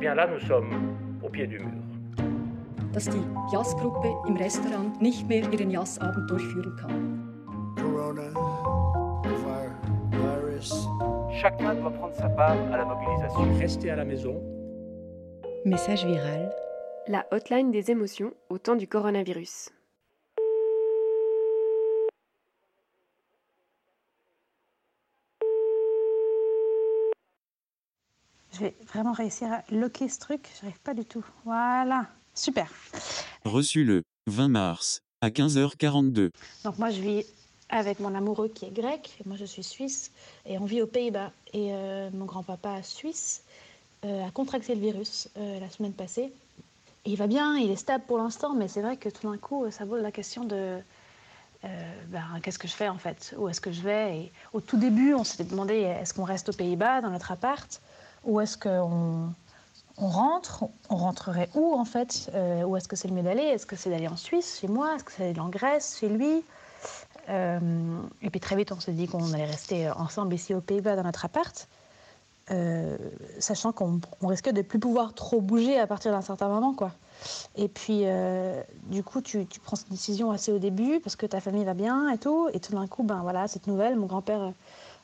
bien là, nous sommes au pied du mur. dass die Jazzgruppe im Restaurant nicht mehr ihren Jazzabend durchführen kann. Corona, virus. Chacun doit prendre sa part à la mobilisation. Restez à la maison. Message viral. La hotline des émotions au temps du coronavirus. Je vais vraiment réussir à loquer ce truc. J'arrive pas du tout. Voilà. Super. Reçu le 20 mars à 15h42. Donc moi, je vis avec mon amoureux qui est grec. Et moi, je suis suisse. Et on vit aux Pays-Bas. Et euh, mon grand-papa suisse euh, a contracté le virus euh, la semaine passée. Et il va bien, il est stable pour l'instant. Mais c'est vrai que tout d'un coup, ça vaut la question de... ben, qu'est-ce que je fais en fait? Où est-ce que je vais? Et au tout début, on s'était demandé est-ce qu'on reste aux Pays-Bas dans notre appart? Ou est-ce qu'on on rentre, on rentrerait où en fait? Euh, Où est-ce que c'est le mieux d'aller? Est-ce que c'est d'aller en Suisse, chez moi? Est-ce que c'est d'aller en Grèce, chez lui? Euh, Et puis très vite, on s'est dit qu'on allait rester ensemble ici aux Pays-Bas dans notre appart, euh, sachant qu'on on risquait de plus pouvoir trop bouger à partir d'un certain moment, quoi. Et puis, du coup, tu, prends cette décision assez au début parce que ta famille va bien et tout, et tout d'un coup, ben voilà, cette nouvelle, mon grand-père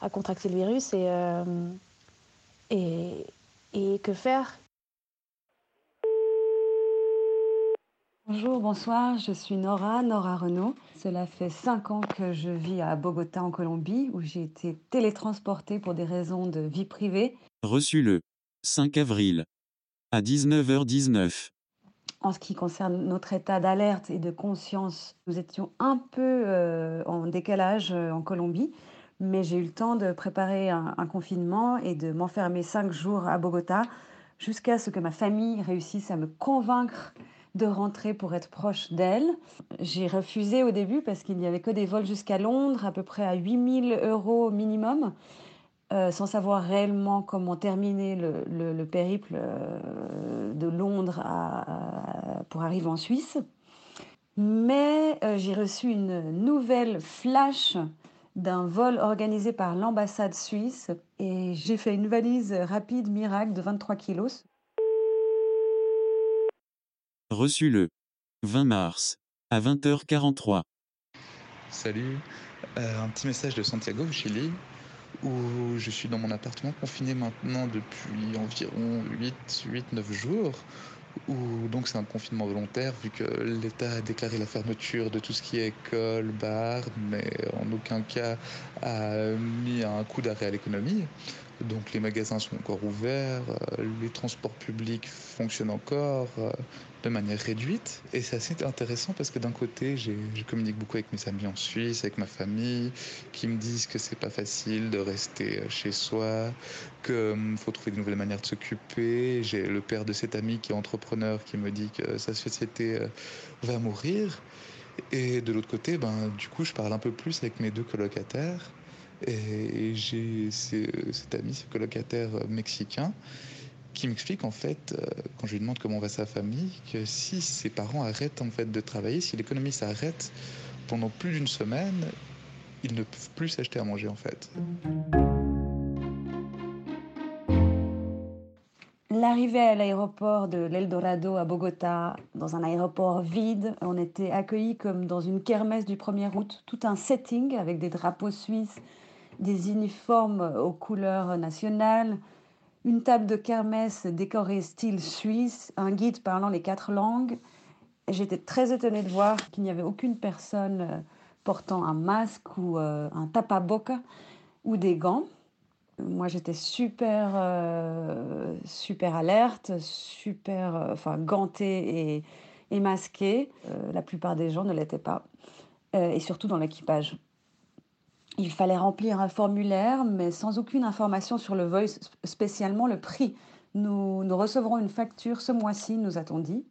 a contracté le virus et, et, et que faire? Bonjour, bonsoir, je suis Nora, Nora Renault. Cela fait cinq ans que je vis à Bogota en Colombie où j'ai été télétransportée pour des raisons de vie privée. Reçu le 5 avril à 19h19. En ce qui concerne notre état d'alerte et de conscience, nous étions un peu euh, en décalage euh, en Colombie, mais j'ai eu le temps de préparer un, confinement et de m'enfermer cinq jours à Bogota jusqu'à ce que ma famille réussisse à me convaincre de rentrer pour être proche d'elle. J'ai refusé au début parce qu'il n'y avait que des vols jusqu'à Londres, à peu près à 8000 euros minimum, euh, sans savoir réellement comment terminer le, le- le périple euh, de Londres pour arriver en Suisse. Mais euh, j'ai reçu une nouvelle flash d'un vol organisé par l'ambassade suisse et j'ai fait une valise rapide miracle de 23 kilos. Reçu le 20 mars à 20h43. Salut, Euh, un petit message de Santiago au Chili où je suis dans mon appartement confiné maintenant depuis environ 8-9 jours où donc c'est un confinement volontaire vu que l'État a déclaré la fermeture de tout ce qui est école, bar, mais en aucun cas a mis un coup d'arrêt à l'économie. Donc les magasins sont encore ouverts, euh, les transports publics fonctionnent encore euh, de manière réduite. Et c'est assez intéressant parce que d'un côté, je communique beaucoup avec mes amis en Suisse, avec ma famille, qui me disent que c'est pas facile de rester euh, chez soi, qu'il faut trouver de nouvelles manières de s'occuper. J'ai le père de cet ami qui est entrepreneur qui me dit que sa société va mourir. Et de l'autre côté, ben, du coup, je parle un peu plus avec mes deux colocataires. Et j'ai ce- cet ami, ce colocataire euh, mexicain, qui m'explique en fait, euh, quand je lui demande comment va sa famille, que si ses parents arrêtent en fait de travailler, si l'économie s'arrête pendant plus d'une semaine, ils ne peuvent plus s'acheter à manger en fait. L'arrivée à l'aéroport de l'Eldorado à Bogota, dans un aéroport vide, on était accueillis comme dans une kermesse du 1er août, tout un setting avec des drapeaux suisses, des uniformes aux couleurs nationales, une table de kermesse décorée style suisse, un guide parlant les quatre langues. J'étais très étonnée de voir qu'il n'y avait aucune personne euh, portant un masque ou euh, un tapaboca ou des gants. Moi, j'étais super, euh, super alerte, super, enfin, gantée et, masquée. La plupart des gens ne l'étaient pas, et surtout dans l'équipage. Il fallait remplir un formulaire, mais sans aucune information sur le vol, spécialement le prix. Nous, recevrons une facture ce mois-ci, nous a-t-on dit.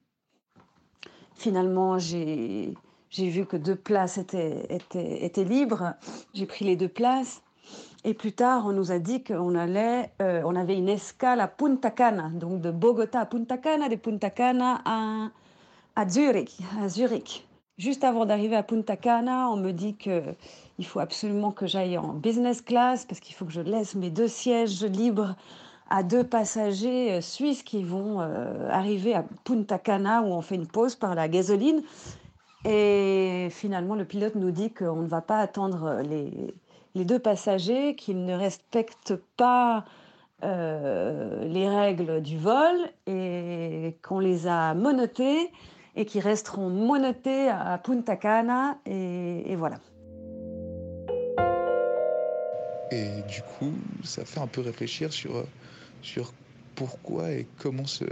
Finalement, j'ai vu que deux places étaient, libres. J'ai pris les deux places. Et plus tard, on nous a dit qu'on allait, euh, on avait une escale à Punta Cana, donc de Bogota à Punta Cana, de Punta Cana à Zurich. Juste avant d'arriver à Punta Cana, on me dit que il faut absolument que j'aille en business class parce qu'il faut que je laisse mes deux sièges libres à deux passagers euh, suisses qui vont euh, arriver à Punta Cana où on fait une pause par la gasoline. Et finalement, le pilote nous dit qu'on ne va pas attendre les, deux passagers, qu'ils ne respectent pas euh, les règles du vol et qu'on les a monotés et qui resteront monotés à Punta Cana. Et, voilà. Et du coup, ça fait un peu réfléchir sur, euh, sur pourquoi et comment ce,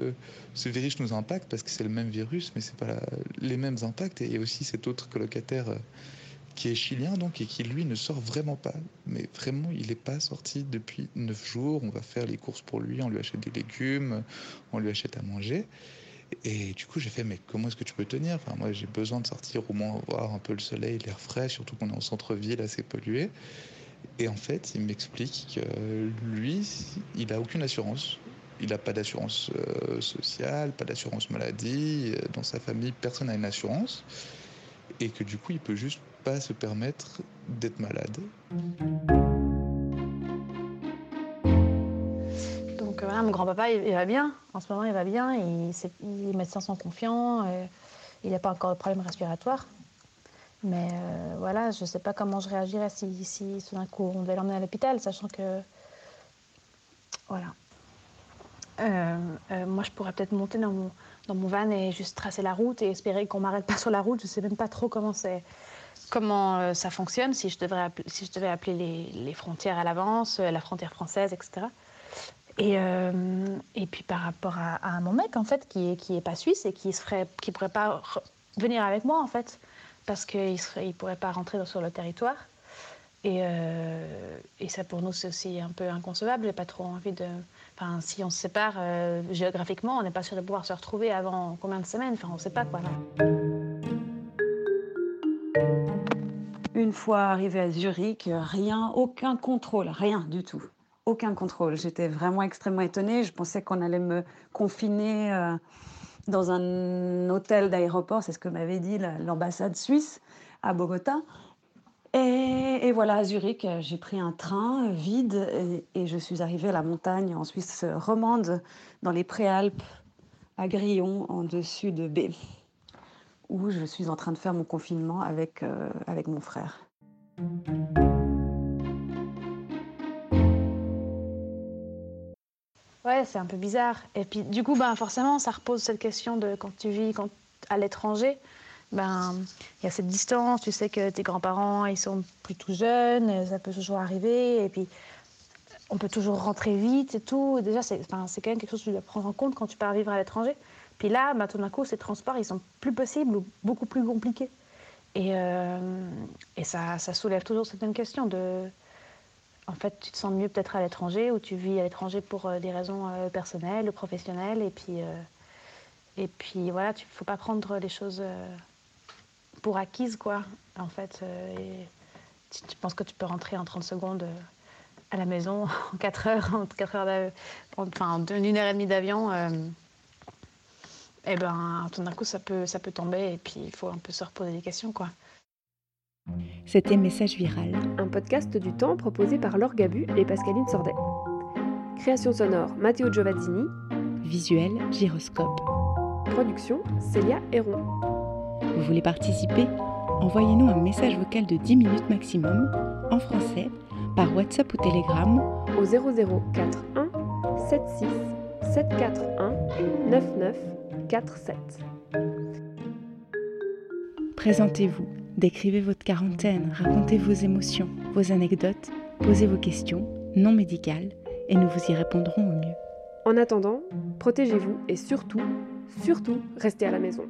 ce virus nous impacte, parce que c'est le même virus, mais c'est pas les mêmes impacts. Et aussi cet autre colocataire euh, qui est chilien, donc, et qui lui ne sort vraiment pas. Mais vraiment, il n'est pas sorti depuis neuf jours. On va faire les courses pour lui, on lui achète des légumes, on lui achète à manger. Et du coup, j'ai fait, mais comment est-ce que tu peux tenir? Moi, j'ai besoin de sortir au moins voir un peu le soleil, l'air frais, surtout qu'on est en centre-ville assez pollué. Et en fait, il m'explique que lui, il n'a aucune assurance. Il n'a pas d'assurance euh, sociale, pas d'assurance maladie. Dans sa famille, personne n'a une assurance. Et que du coup, il peut juste pas se permettre d'être malade. Grand-papa, il, va bien. En ce moment, il va bien. Il, les médecins sont confiants. euh, il n'a pas encore de problème respiratoire. Mais euh, voilà, je ne sais pas comment je réagirais si, si tout d'un coup on devait l'emmener à l'hôpital, sachant que. Voilà. Euh, euh, moi, je pourrais peut-être monter dans mon, van et juste tracer la route et espérer qu'on m'arrête pas sur la route. Je ne sais même pas trop comment, c'est, comment euh, ça fonctionne, si je, devrais si je devais appeler les, frontières à l'avance, euh, la frontière française, etc. Et, euh, et puis par rapport à, mon mec, en fait, qui est, qui est pas suisse et qui ne pourrait pas venir avec moi, en fait, parce qu'il ne il pourrait pas rentrer sur le territoire. Et, euh, et ça, pour nous, c'est aussi un peu inconcevable. J'ai pas trop envie de. Enfin, si on se sépare euh, géographiquement, on n'est pas sûr de pouvoir se retrouver avant combien de semaines Enfin, on ne sait pas, quoi. Une fois arrivé à Zurich, rien, aucun contrôle, rien du tout. Aucun contrôle. J'étais vraiment extrêmement étonnée. Je pensais qu'on allait me confiner euh, dans un hôtel d'aéroport, c'est ce que m'avait dit la- l'ambassade suisse à Bogota. Et, voilà, à Zurich, j'ai pris un train vide et, et je suis arrivée à la montagne en Suisse romande, dans les Préalpes, à Grillon, en dessus de B, où je suis en train de faire mon confinement avec, euh, avec mon frère. Ouais, c'est un peu bizarre. Et puis, du coup, ben, forcément, ça repose cette question de quand tu vis quand, à l'étranger. Ben, il y a cette distance, tu sais que tes grands-parents, ils sont plus tout jeunes, ça peut toujours arriver. Et puis, on peut toujours rentrer vite et tout. Déjà, c'est quand même quelque chose que tu dois prendre en compte quand tu pars vivre à l'étranger. Puis là, ben, tout d'un coup, ces transports, ils sont plus possibles ou beaucoup plus compliqués. Et, euh, et ça, ça soulève toujours cette même question de... En fait, tu te sens mieux peut-être à l'étranger ou tu vis à l'étranger pour euh, des raisons euh, personnelles ou professionnelles. Et puis, euh, et puis voilà, il ne faut pas prendre les choses pour acquises, quoi. En fait, et tu, tu penses que tu peux rentrer en 30 secondes à la maison en 4 heures, en 4 heures enfin, en une heure et demie d'avion. euh, et ben, tout d'un coup, ça peut, ça peut tomber et puis il faut un peu se reposer des questions, quoi. C'était Message Viral. Un podcast du temps proposé par Laure Gabu et Pascaline Sordet. Création sonore Matteo Giovazzini. Visuel Gyroscope. Production Célia Héron. Vous voulez participer? Envoyez-nous un message vocal de 10 minutes maximum, en français, par WhatsApp ou Telegram au 0041 76 741 99 47. Présentez-vous, décrivez votre quarantaine, racontez vos émotions, vos anecdotes, posez vos questions, non médicales, et nous vous y répondrons au mieux. En attendant, protégez-vous et surtout, surtout, restez à la maison.